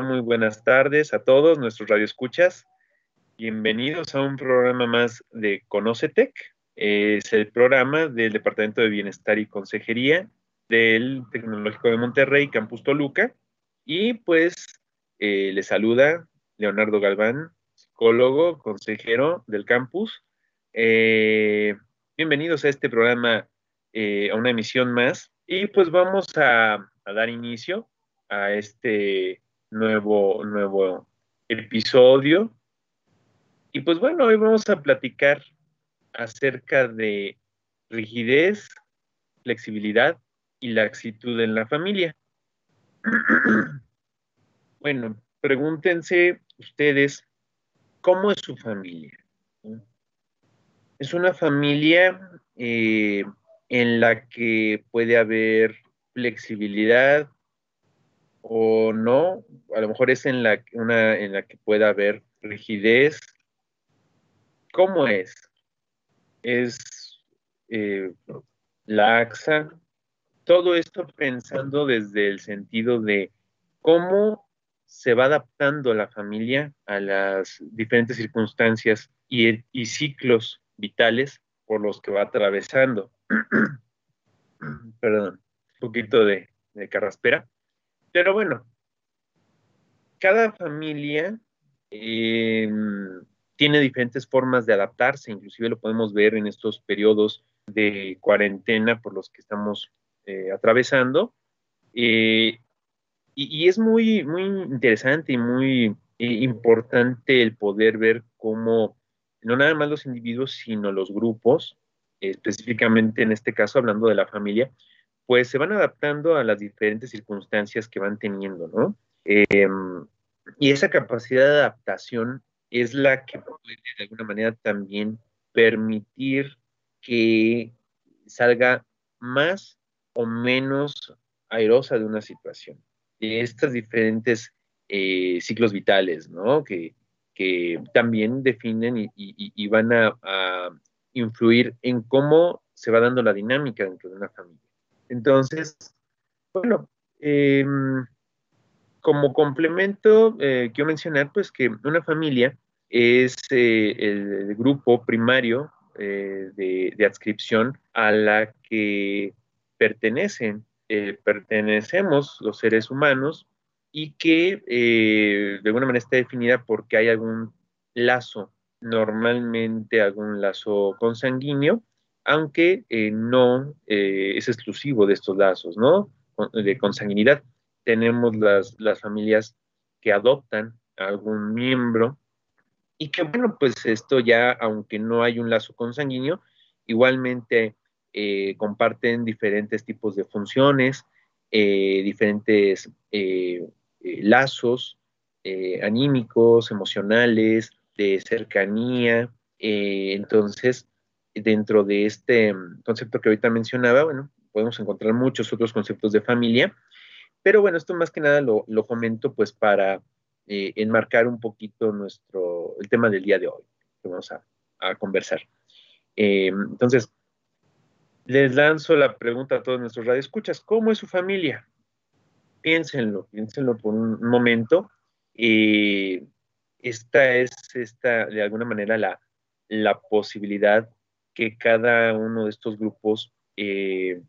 Muy buenas tardes a todos nuestros radioescuchas. Bienvenidos a un programa más de Conocetec. Es el programa del Departamento de Bienestar y Consejería del Tecnológico de Monterrey, Campus Toluca. Y pues eh, les saluda Leonardo Galván, psicólogo, consejero del campus. Eh, bienvenidos a este programa, eh, a una emisión más. Y pues vamos a, a dar inicio a este nuevo, nuevo episodio. Y pues bueno, hoy vamos a platicar acerca de rigidez, flexibilidad y laxitud en la familia. bueno, pregúntense ustedes, ¿cómo es su familia? Es una familia eh, en la que puede haber flexibilidad, o no, a lo mejor es en la, una en la que pueda haber rigidez. ¿Cómo es? ¿Es eh, laxa? Todo esto pensando desde el sentido de cómo se va adaptando la familia a las diferentes circunstancias y, y ciclos vitales por los que va atravesando. Perdón, un poquito de, de carraspera. Pero bueno, cada familia eh, tiene diferentes formas de adaptarse, inclusive lo podemos ver en estos periodos de cuarentena por los que estamos eh, atravesando. Eh, y, y, es muy, muy interesante y muy importante el poder ver cómo no nada más los individuos, sino los grupos, específicamente en este caso hablando de la familia, pues se van adaptando a las diferentes circunstancias que van teniendo, ¿no? Eh, y esa capacidad de adaptación es la que puede de alguna manera también permitir que salga más o menos airosa de una situación, de estos diferentes eh, ciclos vitales, ¿no? Que, que también definen y, van a influir en cómo se va dando la dinámica dentro de una familia. Entonces, bueno, eh, como complemento, eh, quiero mencionar pues que una familia es eh, el grupo primario eh, de, de, adscripción a la que pertenecen, pertenecemos los seres humanos y que de alguna manera está definida porque hay algún lazo, normalmente algún lazo consanguíneo, aunque eh, no eh, es exclusivo de estos lazos, ¿no? De consanguinidad. Tenemos las, las familias que adoptan a algún miembro y que, bueno, pues esto ya, aunque no hay un lazo consanguíneo, igualmente eh, comparten diferentes tipos de funciones, diferentes lazos anímicos, emocionales, de cercanía. entonces, dentro de este mm, concepto que ahorita mencionaba, bueno, podemos encontrar muchos otros conceptos de familia, pero bueno, esto más que nada lo, lo comento pues para eh, enmarcar un poquito nuestro, el tema del día de hoy, que vamos a, a conversar. Eh, entonces, les lanzo la pregunta a todos nuestros radioescuchas, ¿cómo es su familia? Piénsenlo, piénsenlo por un momento. Eh, esta es, esta, de alguna manera, la, la posibilidad que cada uno de estos grupos eh,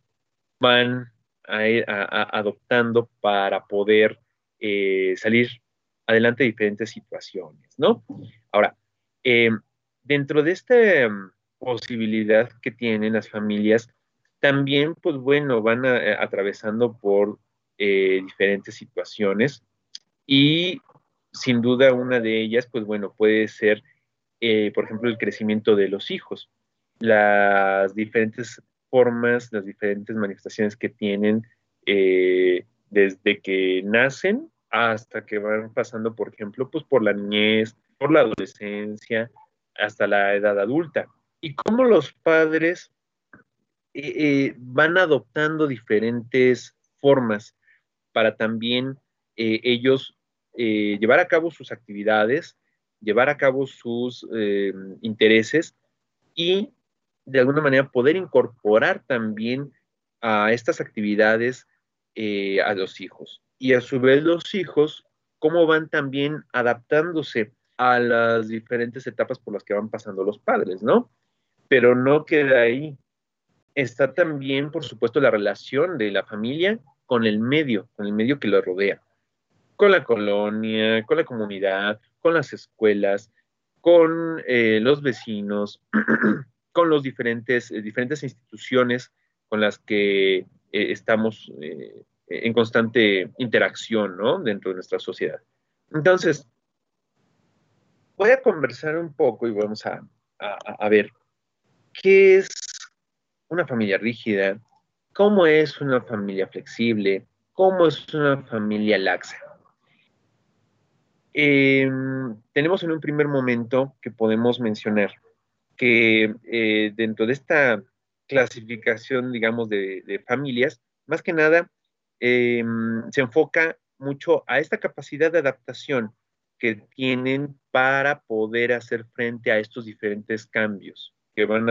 van a adoptando para poder eh, salir adelante de diferentes situaciones, ¿no? Ahora, eh, dentro de esta posibilidad que tienen las familias, también, pues bueno, van atravesando por diferentes situaciones y sin duda una de ellas, pues bueno, puede ser, por ejemplo, el crecimiento de los hijos las diferentes formas, las diferentes manifestaciones que tienen eh, desde que nacen hasta que van pasando, por ejemplo, pues por la niñez, por la adolescencia hasta la edad adulta. Y cómo los padres eh, eh, van adoptando diferentes formas para también ellos llevar a cabo sus actividades, llevar a cabo sus intereses y de alguna manera poder incorporar también a estas actividades a los hijos. Y a su vez los hijos, cómo van también adaptándose a las diferentes etapas por las que van pasando los padres, ¿no? Pero no queda ahí. Está también, por supuesto, la relación de la familia con el medio, con el medio que lo rodea, con la colonia, con la comunidad, con las escuelas, con eh, los vecinos, con los diferentes, eh, diferentes instituciones con las que eh, estamos en constante interacción, ¿no? Dentro de nuestra sociedad. Entonces, voy a conversar un poco y vamos a, ver qué es una familia rígida, cómo es una familia flexible, cómo es una familia laxa. Em, tenemos en un primer momento que podemos mencionar que eh, dentro de esta clasificación, digamos, de, familias, más que nada em, se enfoca mucho a esta capacidad de adaptación que tienen para poder hacer frente a estos diferentes cambios que van,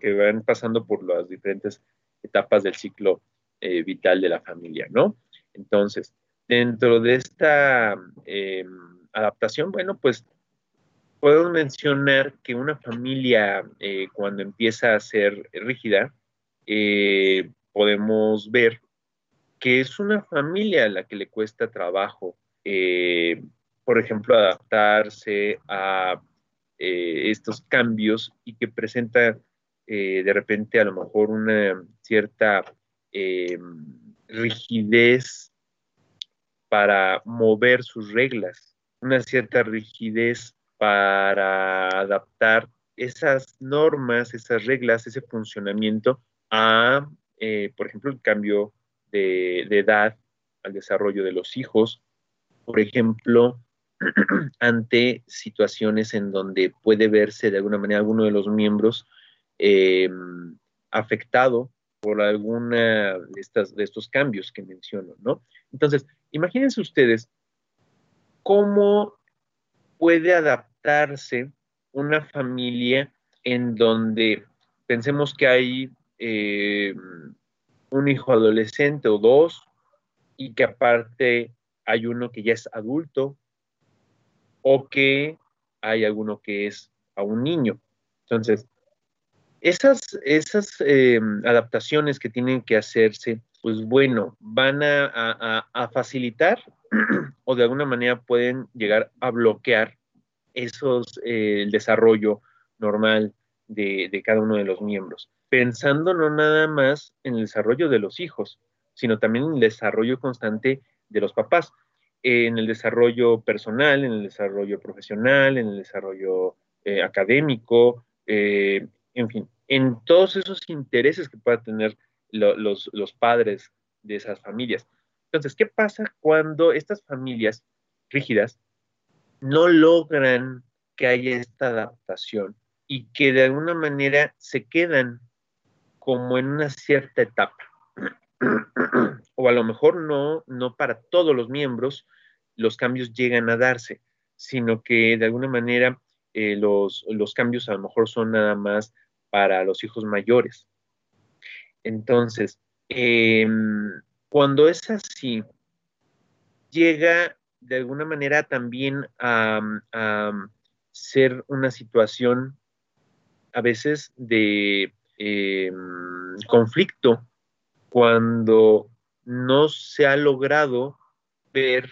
que van pasando por las diferentes etapas del ciclo eh, vital de la familia, ¿no? Entonces, dentro de esta em, adaptación, bueno, pues podemos mencionar que una familia eh, cuando empieza a ser rígida, eh, podemos ver que es una familia a la que le cuesta trabajo por ejemplo, adaptarse a eh, estos cambios y que presenta eh, de repente a lo mejor una cierta eh, rigidez para mover sus reglas, una cierta rigidez para adaptar esas normas, esas reglas, ese funcionamiento a, por ejemplo, el cambio de, de edad, al desarrollo de los hijos, por ejemplo, ante situaciones en donde puede verse de alguna manera alguno de los miembros eh, afectado por alguna de, estas, de estos cambios que menciono, ¿no? Entonces, imagínense ustedes cómo puede adaptarse una familia en donde pensemos que hay eh, un hijo adolescente o dos y que aparte hay uno que ya es adulto o que hay alguno que es a un niño. Entonces, esas, esas eh, adaptaciones que tienen que hacerse, pues bueno, van a, facilitar o de alguna manera pueden llegar a bloquear esos, eh, el desarrollo normal de, de cada uno de los miembros, pensando no nada más en el desarrollo de los hijos, sino también en el desarrollo constante de los papás en el desarrollo personal, en el desarrollo profesional, en el desarrollo eh, académico, eh, en fin, en todos esos intereses que puedan tener los, los padres de esas familias. Entonces, ¿qué pasa cuando estas familias rígidas no logran que haya esta adaptación y que de alguna manera se quedan como en una cierta etapa? o a lo mejor no, no para todos los miembros, los cambios llegan a darse, sino que de alguna manera eh, los, cambios a lo mejor son nada más para los hijos mayores. Entonces, em, cuando es así, llega de alguna manera también a, ser una situación a veces de em, conflicto cuando no se ha logrado ver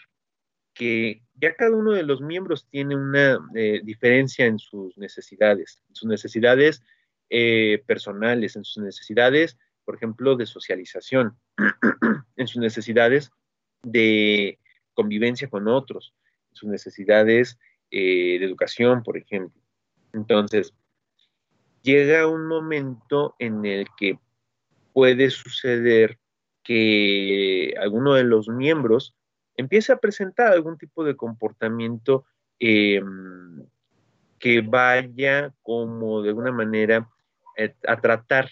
que ya cada uno de los miembros tiene una eh, diferencia en sus necesidades, sus necesidades eh, personales, en sus necesidades, por ejemplo, de socialización, en sus necesidades de convivencia con otros, en sus necesidades eh, de educación, por ejemplo. Entonces, llega un momento en el que puede suceder que alguno de los miembros empiece a presentar algún tipo de comportamiento em, que vaya como de alguna manera a tratar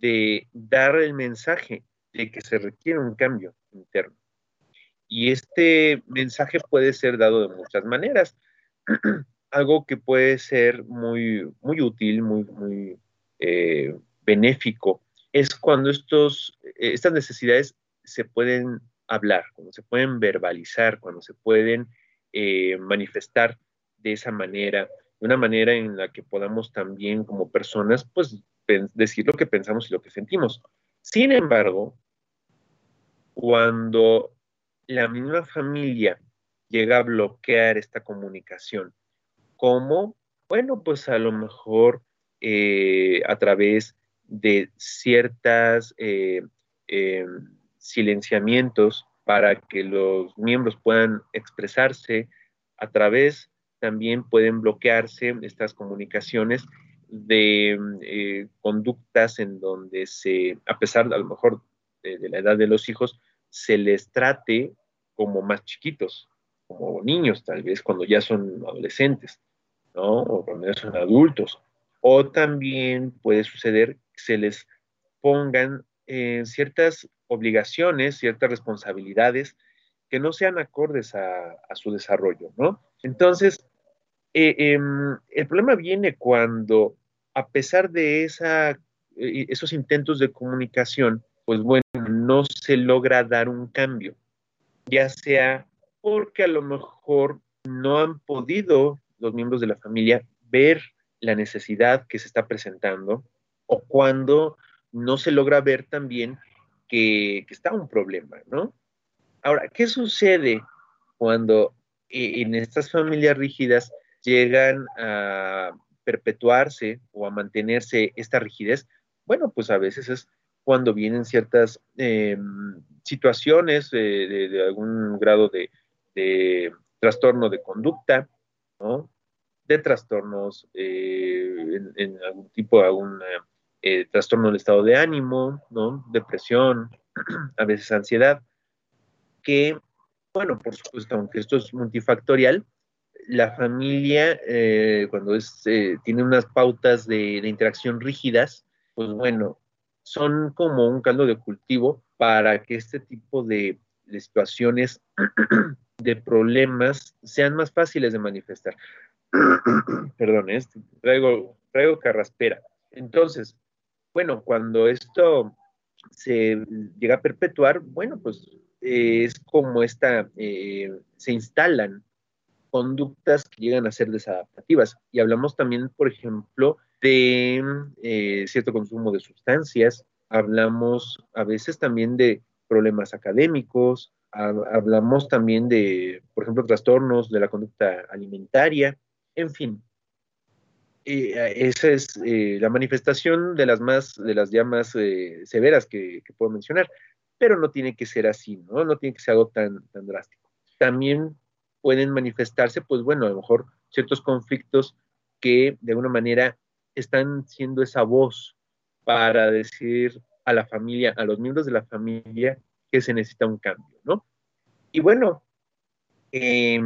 de dar el mensaje de que se requiere un cambio interno. Y este mensaje puede ser dado de muchas maneras. Algo que puede ser muy, muy útil, muy, muy eh, benéfico, es cuando estos, estas necesidades se pueden hablar, cuando se pueden verbalizar, cuando se pueden eh, manifestar de esa manera, de una manera en la que podamos también como personas, pues decir lo que pensamos y lo que sentimos. Sin embargo, cuando la misma familia llega a bloquear esta comunicación, ¿cómo? Bueno, pues a lo mejor eh, a través de ciertas eh, em, silenciamientos para que los miembros puedan expresarse a través, también pueden bloquearse estas comunicaciones de eh, conductas en donde se, a pesar a lo mejor de, la edad de los hijos, se les trate como más chiquitos, como niños tal vez, cuando ya son adolescentes, ¿no? O cuando ya son adultos. O también puede suceder que se les pongan eh, ciertas obligaciones, ciertas responsabilidades que no sean acordes a, su desarrollo, ¿no? Entonces, eh, em, el problema viene cuando, a pesar de eh, esos intentos de comunicación, pues bueno, no se logra dar un cambio, ya sea porque a lo mejor no han podido los miembros de la familia ver la necesidad que se está presentando o cuando no se logra ver también que, está un problema, ¿no? Ahora, ¿qué sucede cuando en estas familias rígidas llegan a perpetuarse o a mantenerse esta rigidez? Bueno, pues a veces es cuando vienen ciertas em, situaciones de, algún grado de, trastorno de conducta. De trastornos eh, en, algún tipo, alguna eh, trastorno del estado de ánimo. Depresión, a veces ansiedad, que, bueno, por supuesto, aunque esto es multifactorial, la familia, eh, cuando eh, tiene unas pautas de, interacción rígidas, pues bueno, son como un caldo de cultivo para que este tipo de, situaciones, de problemas, sean más fáciles de manifestar. Perdón, este, traigo, traigo carraspera. Entonces, bueno, cuando esto se llega a perpetuar, bueno, pues eh, es como esta, eh, se instalan conductas que llegan a ser desadaptativas. Y hablamos también, por ejemplo, de eh, cierto consumo de sustancias, hablamos a veces también de problemas académicos, hablamos también de, por ejemplo, trastornos de la conducta alimentaria, en fin, esa es la manifestación de las más, de las ya más severas que, puedo mencionar, pero no tiene que ser así, ¿no? No tiene que ser algo tan, tan drástico. También pueden manifestarse, pues bueno, a lo mejor ciertos conflictos que de alguna manera están siendo esa voz para decir a la familia, a los miembros de la familia que se necesita un cambio, ¿no? Y bueno, eh,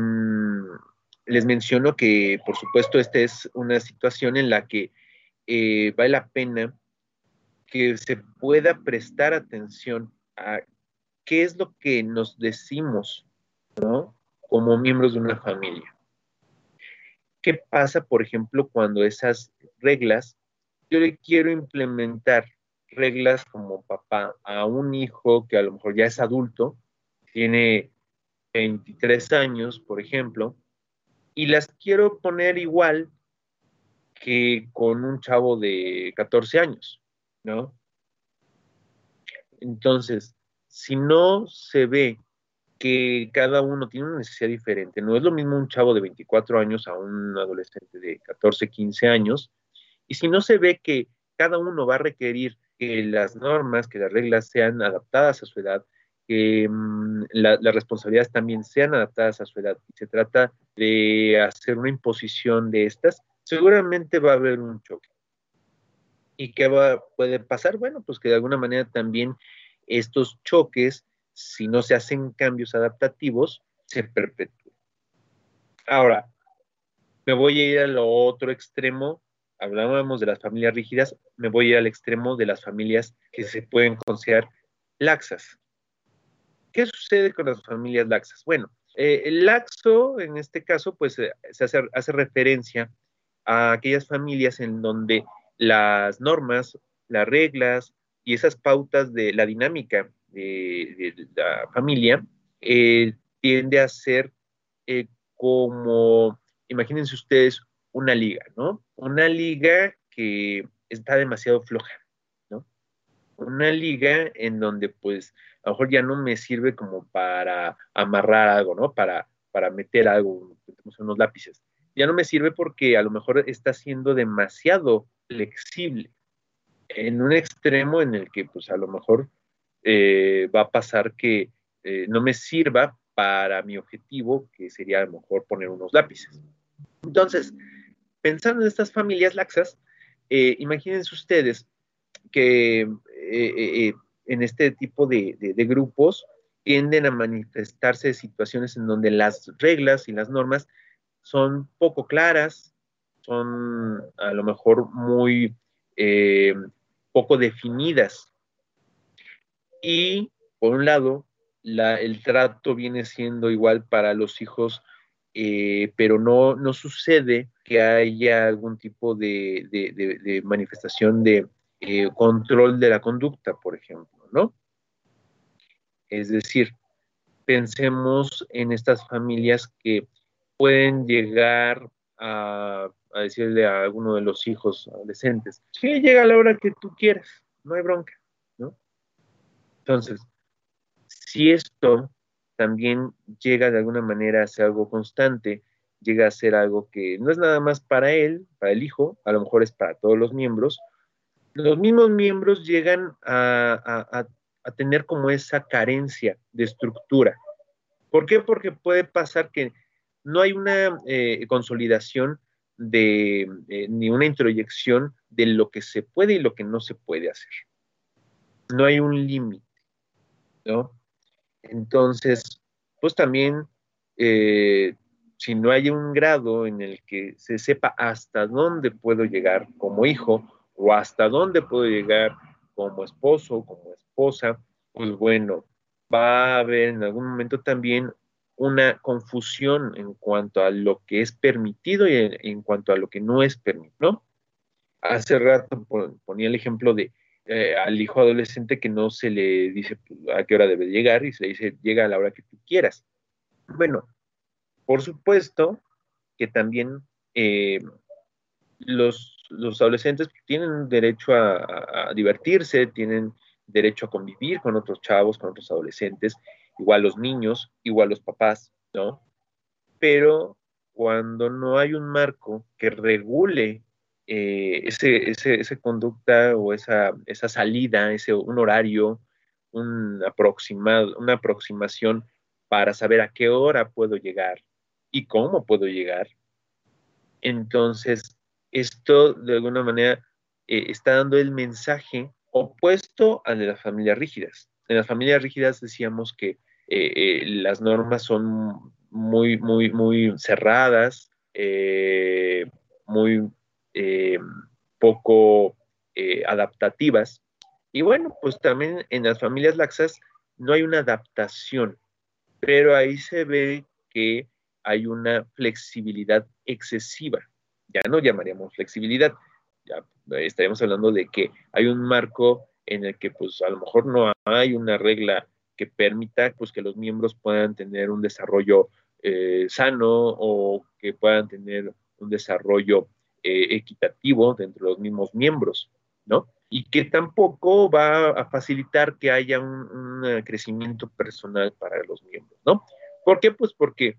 les menciono que, por supuesto, esta es una situación en la que eh, vale la pena que se pueda prestar atención qué es lo que nos decimos, ¿no? Como miembros de una familia. ¿Qué pasa, por ejemplo, cuando esas reglas, yo le quiero implementar reglas como papá a un hijo que a lo mejor ya es adulto, tiene 23 años, por ejemplo, y las quiero poner igual que con un chavo de 14 años, ¿no? Entonces, si no se ve que cada uno tiene una necesidad diferente, no es lo mismo un chavo de 24 años a un adolescente de 14, 15 años, y si no se ve que cada uno va a requerir que las normas, que las reglas sean adaptadas a su edad, que mm, las responsabilidades también sean adaptadas a su edad y se trata de hacer una imposición de estas, seguramente va a haber un choque. ¿Y qué va, puede pasar? Bueno, pues que de alguna manera también estos choques, si no se hacen cambios adaptativos, se perpetúen. Ahora, me voy a ir al otro extremo, hablábamos de las familias rígidas, me voy a ir al extremo de las familias que se pueden considerar laxas. ¿Qué sucede con las familias laxas? Bueno, eh, el laxo, en este caso, pues eh, se hace, hace, referencia a aquellas familias en donde las normas, las reglas y esas pautas de la dinámica de, la familia eh, tiende a ser como, imagínense ustedes, una liga, ¿no? Una liga que está demasiado floja, ¿no? Una liga en donde pues a lo mejor ya no me sirve como para amarrar algo, ¿no? Para, para meter algo, unos lápices. Ya no me sirve porque a lo mejor está siendo demasiado flexible en un extremo en el que pues a lo mejor eh, va a pasar que eh, no me sirva para mi objetivo, que sería a lo mejor poner unos lápices. Entonces, pensando en estas familias laxas, eh, imagínense ustedes que en este tipo de, grupos tienden a manifestarse situaciones en donde las reglas y las normas son poco claras, son a lo mejor muy eh, poco definidas. Y por un lado, el trato viene siendo igual para los hijos, eh, pero no, no sucede que haya algún tipo de, manifestación de eh, control de la conducta, por ejemplo. ¿no? Es decir, pensemos en estas familias que pueden llegar a, decirle a alguno de los hijos adolescentes, sí, llega a la hora que tú quieras, no hay bronca, ¿no? Entonces, si esto también llega de alguna manera a ser algo constante, llega a ser algo que no es nada más para él, para el hijo, a lo mejor es para todos los miembros, los mismos miembros llegan a, tener como esa carencia de estructura. ¿Por qué? Porque puede pasar que no hay una eh, consolidación de, eh, ni una introyección de lo que se puede y lo que no se puede hacer. No hay un límite, ¿no? Entonces, pues también, eh, si no hay un grado en el que se sepa hasta dónde puedo llegar como hijo o hasta dónde puedo llegar como esposo, como esposa, pues bueno, va a haber en algún momento también una confusión en cuanto a lo que es permitido y en, cuanto a lo que no es permitido. Hace rato ponía el ejemplo de eh, al hijo adolescente que no se le dice a qué hora debe llegar y se le dice llega a la hora que tú quieras. Bueno, por supuesto que también eh, los los adolescentes tienen derecho a, divertirse, tienen derecho a convivir con otros chavos, con otros adolescentes, igual los niños, igual los papás, ¿no? Pero cuando no hay un marco que regule eh, ese, esa conducta o esa, esa salida, ese, un horario, un aproximado, una aproximación para saber a qué hora puedo llegar y cómo puedo llegar, entonces esto de alguna manera eh, está dando el mensaje opuesto al de las familias rígidas. En las familias rígidas decíamos que eh, eh, las normas son muy, muy, muy cerradas, muy poco adaptativas. Y bueno, pues también en las familias laxas no hay una adaptación, pero ahí se ve que hay una flexibilidad excesiva ya no llamaríamos flexibilidad, ya estaríamos hablando de que hay un marco en el que pues a lo mejor no hay una regla que permita pues que los miembros puedan tener un desarrollo eh, sano o que puedan tener un desarrollo eh, equitativo dentro de los mismos miembros, ¿no? Y que tampoco va a facilitar que haya un, crecimiento personal para los miembros, ¿no? ¿Por qué? Pues porque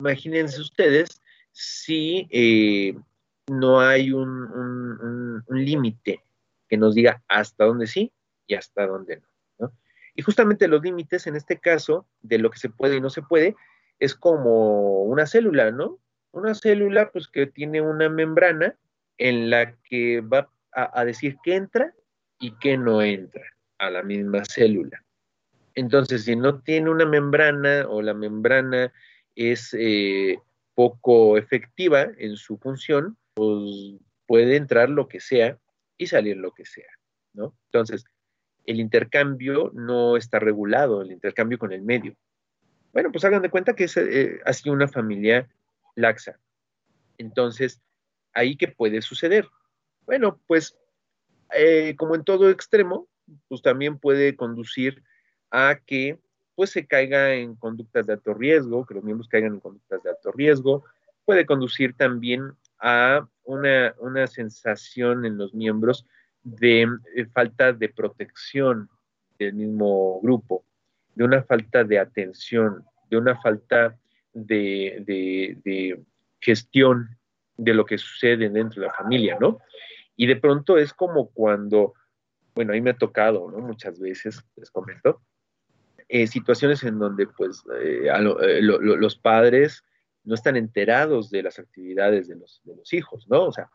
imagínense ustedes si eh, no hay un, límite que nos diga hasta dónde sí y hasta dónde no, Y justamente los límites en este caso de lo que se puede y no se puede es como una célula, ¿no? Una célula pues que tiene una membrana en la que va a, decir qué entra y qué no entra a la misma célula. Entonces, si no tiene una membrana o la membrana es eh, poco efectiva en su función, pues puede entrar lo que sea y salir lo que sea, ¿no? Entonces, el intercambio no está regulado, el intercambio con el medio. Bueno, pues hagan de cuenta que es, eh, sido una familia laxa. Entonces, ¿ahí qué puede suceder? Bueno, pues eh, como en todo extremo, pues también puede conducir a que pues se caiga en conductas de alto riesgo, que los miembros caigan en conductas de alto riesgo, puede conducir también a una, una sensación en los miembros de eh, falta de protección del mismo grupo, de una falta de atención, de una falta de, de, gestión de lo que sucede dentro de la familia, ¿no? Y de pronto es como cuando, bueno, a me ha tocado, ¿no? Muchas veces, les comento, eh, situaciones en donde pues eh, los padres no están enterados de las actividades de los, hijos, ¿no? O sea,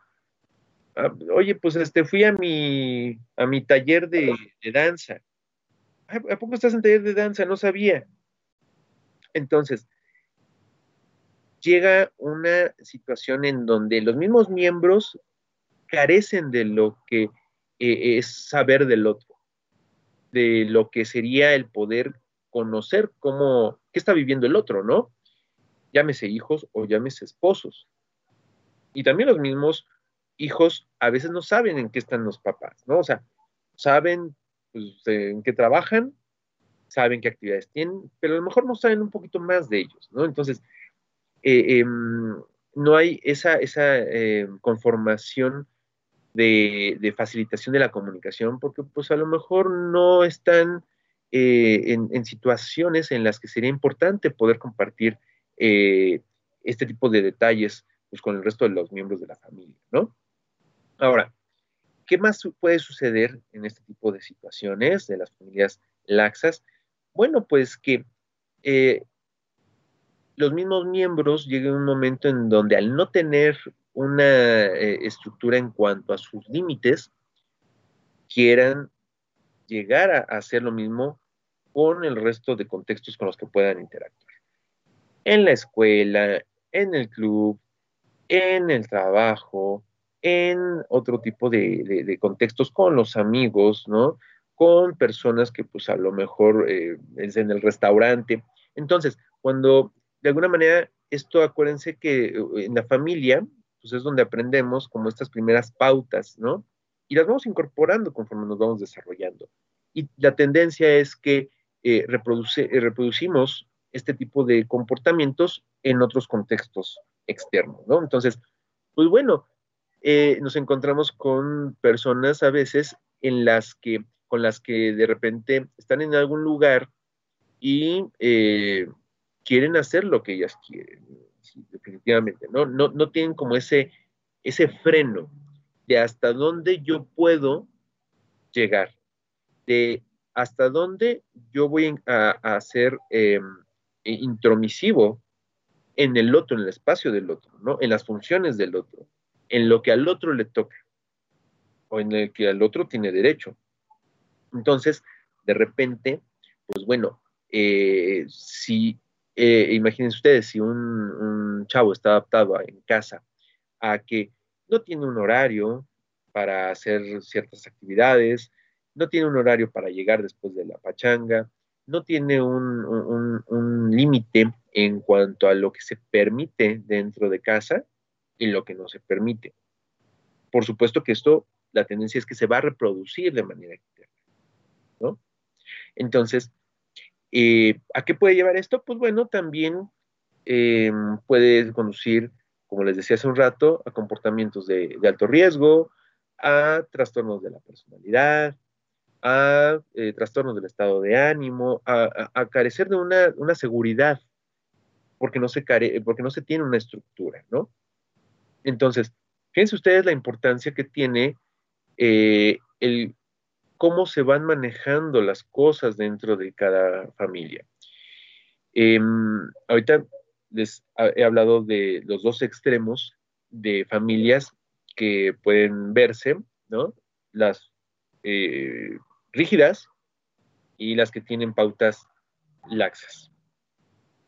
Ah, oye, pues este, fui a mi, a mi taller de, danza. ¿A poco estás en taller de danza? No sabía. Entonces, llega una situación en donde los mismos miembros carecen de lo que eh, es saber del otro, de lo que sería el poder conocer cómo, qué está viviendo el otro, ¿no? Llámese hijos o llámese esposos. Y también los mismos hijos a veces no saben en qué están los papás, ¿no? O sea, saben pues, en qué trabajan, saben qué actividades tienen, pero a lo mejor no saben un poquito más de ellos, ¿no? Entonces, eh, em, no hay esa, esa eh, conformación de, facilitación de la comunicación, porque pues a lo mejor no están eh, en, situaciones en las que sería importante poder compartir este tipo de detalles pues, con el resto de los miembros de la familia, ¿no? Ahora, ¿qué más puede suceder en este tipo de situaciones de las familias laxas? Bueno, pues que eh, los mismos miembros lleguen a un momento en donde al no tener una eh, estructura en cuanto a sus límites, quieran llegar a, hacer lo mismo con el resto de contextos con los que puedan interactuar. En la escuela, en el club, en el trabajo, en otro tipo de, contextos con los amigos, ¿no? Con personas que pues a lo mejor eh, es en el restaurante. Entonces, cuando de alguna manera esto, acuérdense que eh, en la familia, pues es donde aprendemos como estas primeras pautas, ¿no? Y las vamos incorporando conforme nos vamos desarrollando. Y la tendencia es que eh, reproducimos este tipo de comportamientos en otros contextos externos, ¿no? Entonces, pues bueno, eh, nos encontramos con personas a veces en las que, con las que de repente están en algún lugar y eh, quieren hacer lo que ellas quieren, definitivamente, ¿no? ¿no? No tienen como ese, ese freno de hasta dónde yo puedo llegar, de hasta dónde yo voy a, a ser em, intromisivo en el otro, en el espacio del otro, ¿no? En las funciones del otro en lo que al otro le toca o en el que al otro tiene derecho. Entonces, de repente, pues bueno, eh, si, eh, imagínense ustedes, si un, chavo está adaptado en casa a que no tiene un horario para hacer ciertas actividades, no tiene un horario para llegar después de la pachanga, no tiene un límite en cuanto a lo que se permite dentro de casa, y lo que no se permite. Por supuesto que esto, la tendencia es que se va a reproducir de manera externa. Entonces, eh, ¿a qué puede llevar esto? Pues bueno, también em, puede conducir, como les decía hace un rato, a comportamientos de, alto riesgo, a trastornos de la personalidad, a eh, trastornos del estado de ánimo, a, carecer de una, una, seguridad, porque no, se care, porque no se tiene una estructura, ¿no? Entonces, fíjense ustedes la importancia que tiene eh, el cómo se van manejando las cosas dentro de cada familia. Em, ahorita les he hablado de los dos extremos de familias que pueden verse, ¿no? Las eh, rígidas y las que tienen pautas laxas.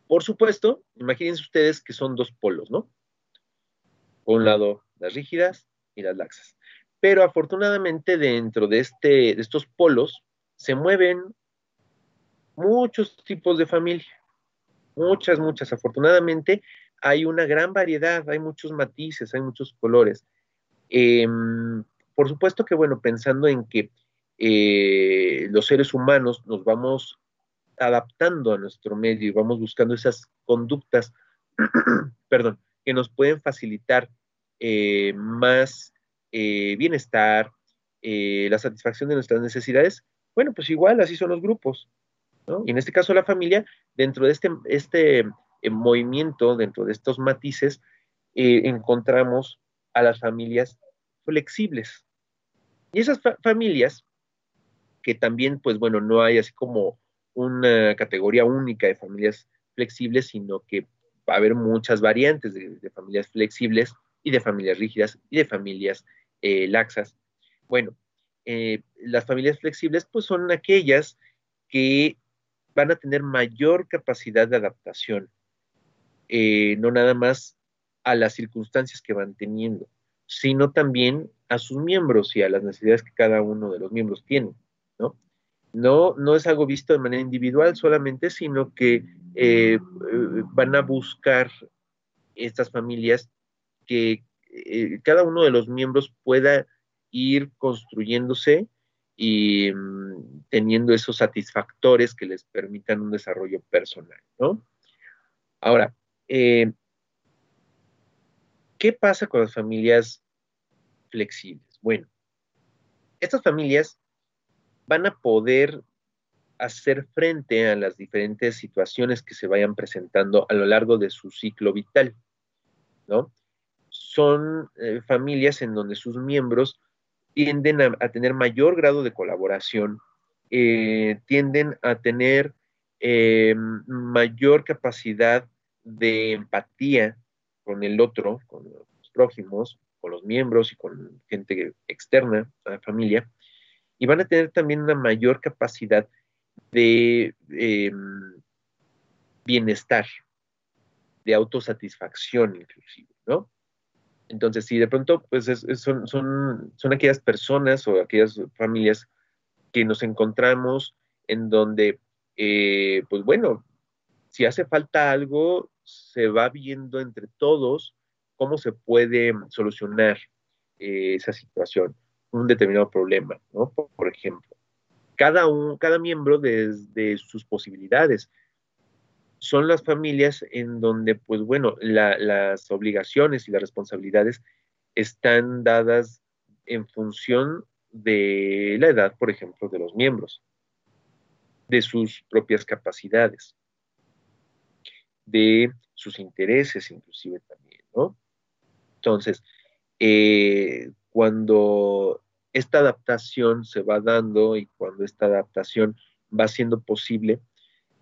Por supuesto, imagínense ustedes que son dos polos, ¿no? Por un lado, las rígidas y las laxas. Pero afortunadamente dentro de, este, de estos polos se mueven muchos tipos de familia, muchas, muchas. Afortunadamente hay una gran variedad, hay muchos matices, hay muchos colores. Em, por supuesto que, bueno, pensando en que eh, los seres humanos nos vamos adaptando a nuestro medio y vamos buscando esas conductas, perdón, que nos pueden facilitar eh, más eh, bienestar, la satisfacción de nuestras necesidades, bueno, pues igual así son los grupos. Y en este caso la familia, dentro de este, este movimiento, dentro de estos matices, encontramos a las familias flexibles. Y esas familias, que también, pues bueno, no hay así como una categoría única de familias flexibles, sino que va a haber muchas variantes de, familias flexibles y de familias rígidas y de familias eh, laxas. Bueno, las familias flexibles pues son aquellas que van a tener mayor capacidad de adaptación, eh, no nada más a las circunstancias que van teniendo, sino también a sus miembros y a las necesidades que cada uno de los miembros tiene, ¿no? No, no es algo visto de manera individual solamente, sino que eh, van a buscar estas familias que eh, cada uno de los miembros pueda ir construyéndose y mm, teniendo esos satisfactores que les permitan un desarrollo personal, ¿no? Ahora, eh, ¿qué pasa con las familias flexibles? Bueno, estas familias van a poder hacer frente a las diferentes situaciones que se vayan presentando a lo largo de su ciclo vital, ¿no? Son eh, familias en donde sus miembros tienden a, tener mayor grado de colaboración, eh, tienden a tener eh, mayor capacidad de empatía con el otro, con los prójimos, con los miembros y con gente externa a la familia, y van a tener también una mayor capacidad de em, bienestar, de autosatisfacción inclusive, ¿no? Entonces, si de pronto, pues son, son, son aquellas personas o aquellas familias que nos encontramos en donde, eh, pues bueno, si hace falta algo, se va viendo entre todos cómo se puede solucionar eh, esa situación, un determinado problema, ¿no? Por, ejemplo, cada, un, cada miembro desde sus posibilidades son las familias en donde, pues bueno, las obligaciones y las responsabilidades están dadas en función de la edad, por ejemplo, de los miembros, de sus propias capacidades, de sus intereses inclusive también, ¿no? Entonces, eh, cuando esta adaptación se va dando y cuando esta adaptación va siendo posible,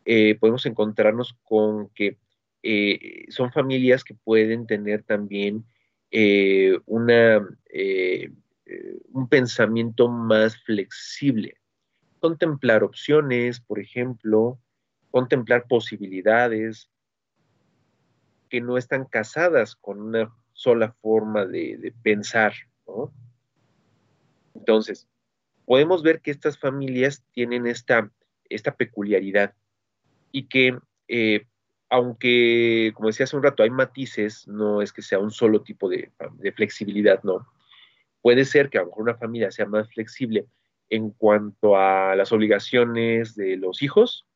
eh, podemos encontrarnos con que eh, son familias que pueden tener también eh, una, un pensamiento más flexible. Contemplar opciones, por ejemplo, contemplar posibilidades que no están casadas con una sola forma de, pensar. Entonces, podemos ver que estas familias tienen esta, esta peculiaridad y que eh, aunque, como decía hace un rato, hay matices, no es que sea un solo tipo de, flexibilidad, no. Puede ser que a lo mejor una familia sea más flexible en cuanto a las obligaciones de los hijos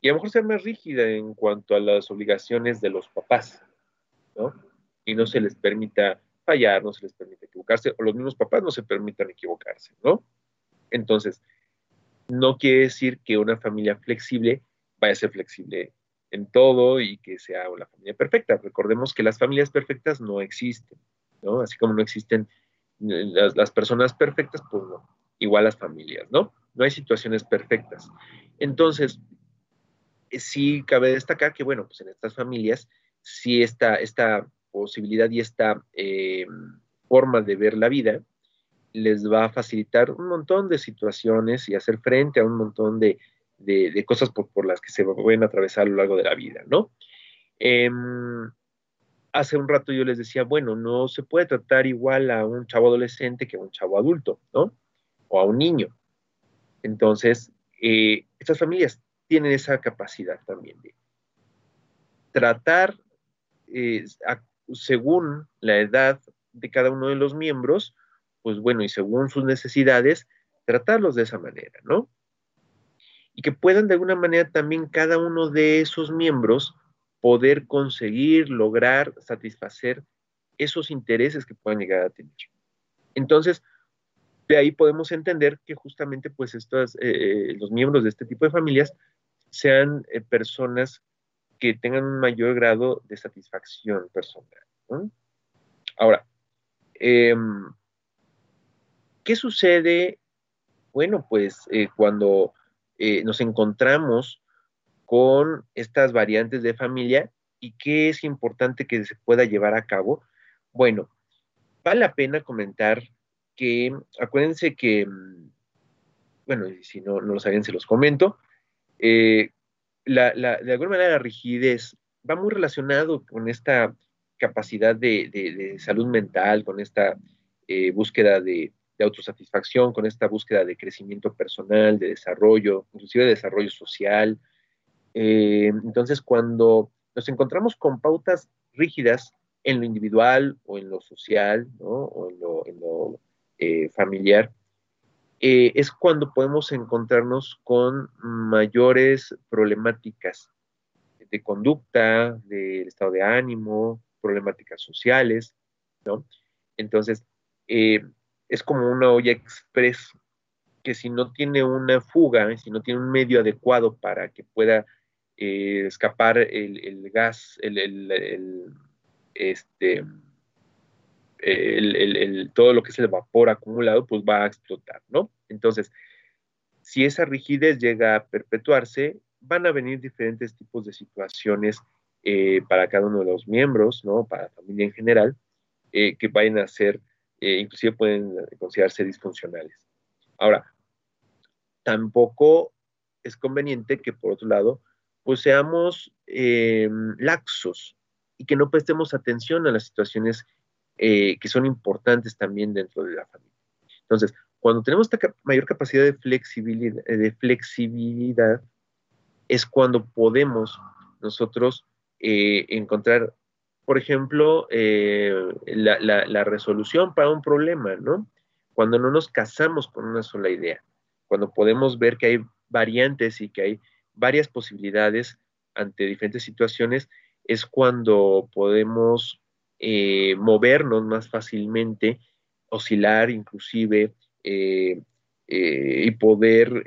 y a lo mejor sea más rígida en cuanto a las obligaciones de los papás, ¿no? Y no se les permita fallar, no se les permite equivocarse, o los mismos papás no se permitan equivocarse, ¿no? Entonces, no quiere decir que una familia flexible vaya a ser flexible en todo y que sea la familia perfecta. Recordemos que las familias perfectas no existen, ¿no? Así como no existen eh, las, personas perfectas, pues no, igual las familias, ¿no? No hay situaciones perfectas. Entonces, eh, sí cabe destacar que, bueno, pues en estas familias, sí esta, esta posibilidad y esta eh, forma de ver la vida les va a facilitar un montón de situaciones y hacer frente a un montón de de, cosas por, las que se pueden atravesar a lo largo de la vida, ¿no? Em, hace un rato yo les decía, bueno, no se puede tratar igual a un chavo adolescente que a un chavo adulto, ¿no? O a un niño. Entonces, eh, estas familias tienen esa capacidad también de tratar eh, según la edad de cada uno de los miembros, pues bueno, y según sus necesidades, tratarlos de esa manera, ¿no? Y que puedan de alguna manera también cada uno de esos miembros poder conseguir, lograr, satisfacer esos intereses que puedan llegar a tener. Entonces, de ahí podemos entender que justamente pues estos, eh, los miembros de este tipo de familias sean eh, personas que tengan un mayor grado de satisfacción personal. Ahora, em, ¿qué sucede? Bueno, pues eh, cuando nos encontramos con estas variantes de familia y qué es importante que se pueda llevar a cabo. Bueno, vale la pena comentar que, acuérdense que, mm, bueno, si no, no lo sabían, se los comento, eh, de alguna manera la rigidez va muy relacionado con esta capacidad de, salud mental, con esta eh, búsqueda de, de, autosatisfacción, con esta búsqueda de crecimiento personal, de desarrollo, inclusive de desarrollo social, eh, entonces, cuando nos encontramos con pautas rígidas en lo individual o en lo social, o en lo, eh, familiar, eh, es cuando podemos encontrarnos con mayores problemáticas de conducta, del estado de ánimo, problemáticas sociales, ¿no? Entonces, es como una olla express que si no tiene una fuga, si no tiene un medio adecuado para que pueda eh, escapar el, gas, el, este, todo lo que es el vapor acumulado, pues va a explotar, ¿no? Entonces, si esa rigidez llega a perpetuarse, van a venir diferentes tipos de situaciones eh, para cada uno de los miembros, ¿no? Para la familia en general, eh, que vayan a ser, inclusive pueden considerarse disfuncionales. Ahora, tampoco es conveniente que, por otro lado, pues seamos eh, laxos y que no prestemos atención a las situaciones eh, que son importantes también dentro de la familia. Entonces, cuando tenemos esta mayor capacidad de flexibilidad, de flexibilidad es cuando podemos nosotros eh, encontrar, por ejemplo, la resolución para un problema, ¿no? Cuando no nos casamos con una sola idea, cuando podemos ver que hay variantes y que hay varias posibilidades ante diferentes situaciones, es cuando podemos eh, movernos más fácilmente, oscilar inclusive eh, eh, y poder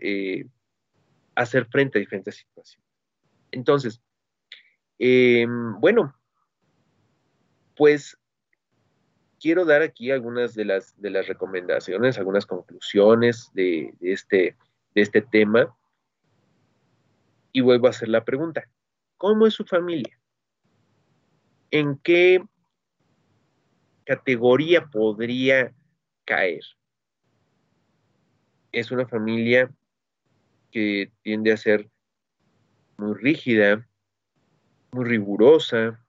hacer frente a diferentes situaciones. Entonces, bueno, pues quiero dar aquí algunas de las, de las recomendaciones, algunas conclusiones de, este, de este tema y vuelvo a hacer la pregunta, ¿cómo es su familia? ¿En qué categoría podría caer? Es una familia que tiende a ser muy rígida, muy rigurosa,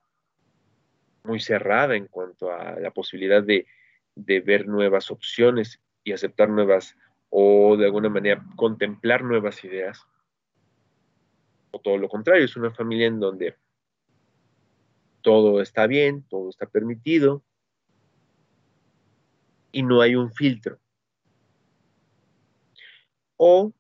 muy cerrada en cuanto a la posibilidad de, de, ver nuevas opciones y aceptar nuevas o de alguna manera contemplar nuevas ideas o todo lo contrario, es una familia en donde todo está bien, todo está permitido y no hay un filtro. O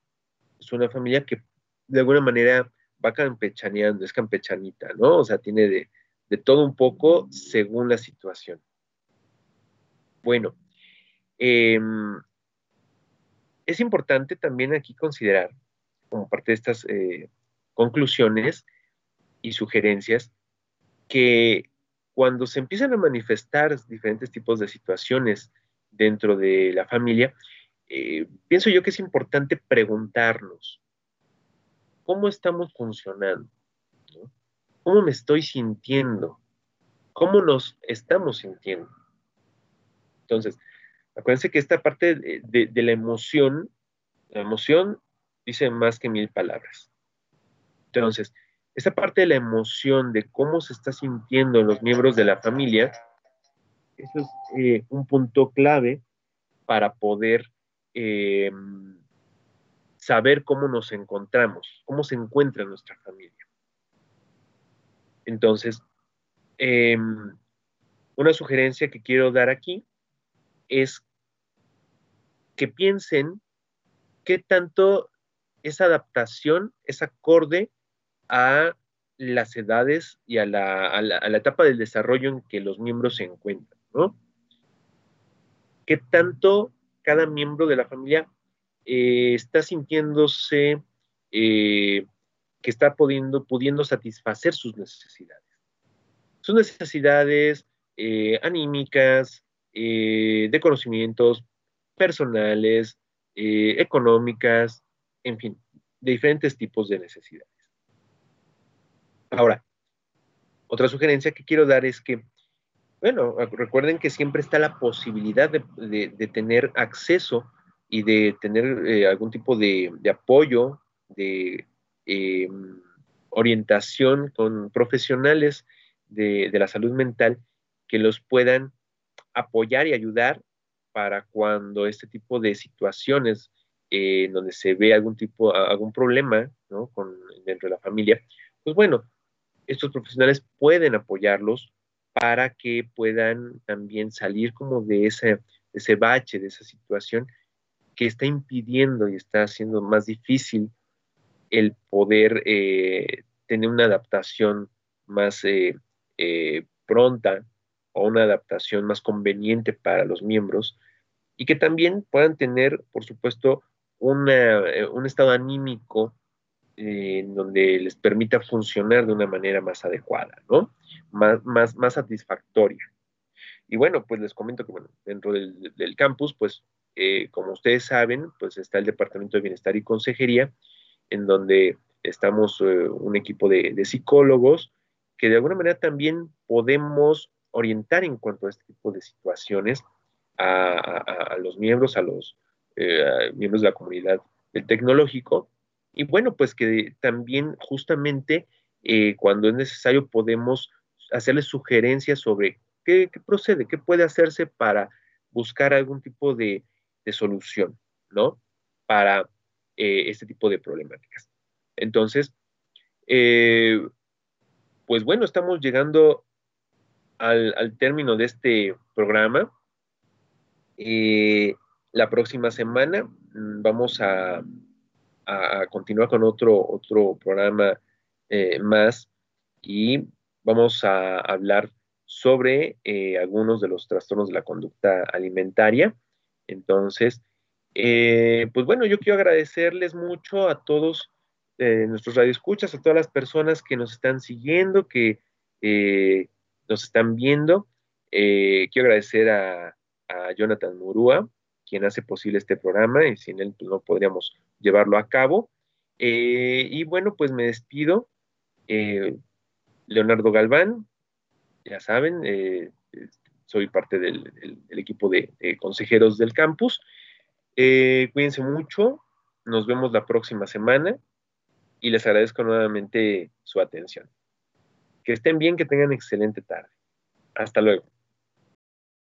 es una familia que de alguna manera va campechaneando, es campechanita, ¿no? O sea, tiene de, todo un poco según la situación. Bueno, em, es importante también aquí considerar, como parte de estas eh, conclusiones y sugerencias que cuando se empiezan a manifestar diferentes tipos de situaciones dentro de la familia, eh, pienso yo que es importante preguntarnos, ¿cómo estamos funcionando? ¿Cómo me estoy sintiendo? ¿Cómo nos estamos sintiendo? Entonces, acuérdense que esta parte de, de la emoción, la emoción dice más que mil palabras. Entonces, esta parte de la emoción, de cómo se está sintiendo los miembros de la familia, eso es eh, un punto clave para poder eh, saber cómo nos encontramos, cómo se encuentra nuestra familia. Entonces, em, una sugerencia que quiero dar aquí es que piensen qué tanto esa adaptación es acorde a las edades y a la, etapa del desarrollo en que los miembros se encuentran, ¿no? ¿Qué tanto cada miembro de la familia eh, está sintiéndose eh, que está pudiendo, pudiendo satisfacer sus necesidades? Sus necesidades eh, anímicas, de conocimientos personales, económicas, en fin, de diferentes tipos de necesidades. Ahora, otra sugerencia que quiero dar es que, bueno, recuerden que siempre está la posibilidad de, tener acceso y de tener eh, algún tipo de, apoyo, de eh, orientación con profesionales de, la salud mental que los puedan apoyar y ayudar para cuando este tipo de situaciones en donde se ve algún tipo, algún problema dentro de la familia, pues bueno, estos profesionales pueden apoyarlos para que puedan también salir como de ese, ese bache, de esa situación que está impidiendo y está haciendo más difícil el poder eh, tener una adaptación más eh, eh, pronta o una adaptación más conveniente para los miembros y que también puedan tener, por supuesto, un estado anímico en donde les permita funcionar de una manera más adecuada, ¿no? Más, más, más satisfactoria. Y bueno, pues les comento que, bueno, dentro del, campus, pues, eh, como ustedes saben, pues está el Departamento de Bienestar y Consejería, en donde estamos eh, un equipo de, psicólogos que de alguna manera también podemos orientar en cuanto a este tipo de situaciones a, los miembros, a los eh, miembros de la comunidad del tecnológico, y bueno, pues que también justamente eh, cuando es necesario podemos hacerles sugerencias sobre qué, procede, qué puede hacerse para buscar algún tipo de, solución, ¿no? Para eh, este tipo de problemáticas. Entonces, eh, pues bueno, estamos llegando al, término de este programa. la próxima semana mm, vamos a a, continuar con otro, otro programa eh, más y vamos a hablar sobre eh, algunos de los trastornos de la conducta alimentaria. Entonces, eh, pues bueno, yo quiero agradecerles mucho a todos nuestros radioescuchas, a todas las personas que nos están siguiendo, que nos están viendo. quiero agradecer a, a Jonathan Murúa, quien hace posible este programa y sin él pues, no podríamos llevarlo a cabo. Eh, y bueno, pues me despido. Eh, Leonardo Galván, ya saben, eh, soy parte del, equipo de, consejeros del campus. cuídense mucho, nos vemos la próxima semana y les agradezco nuevamente su atención. Que estén bien, que tengan excelente tarde. Hasta luego.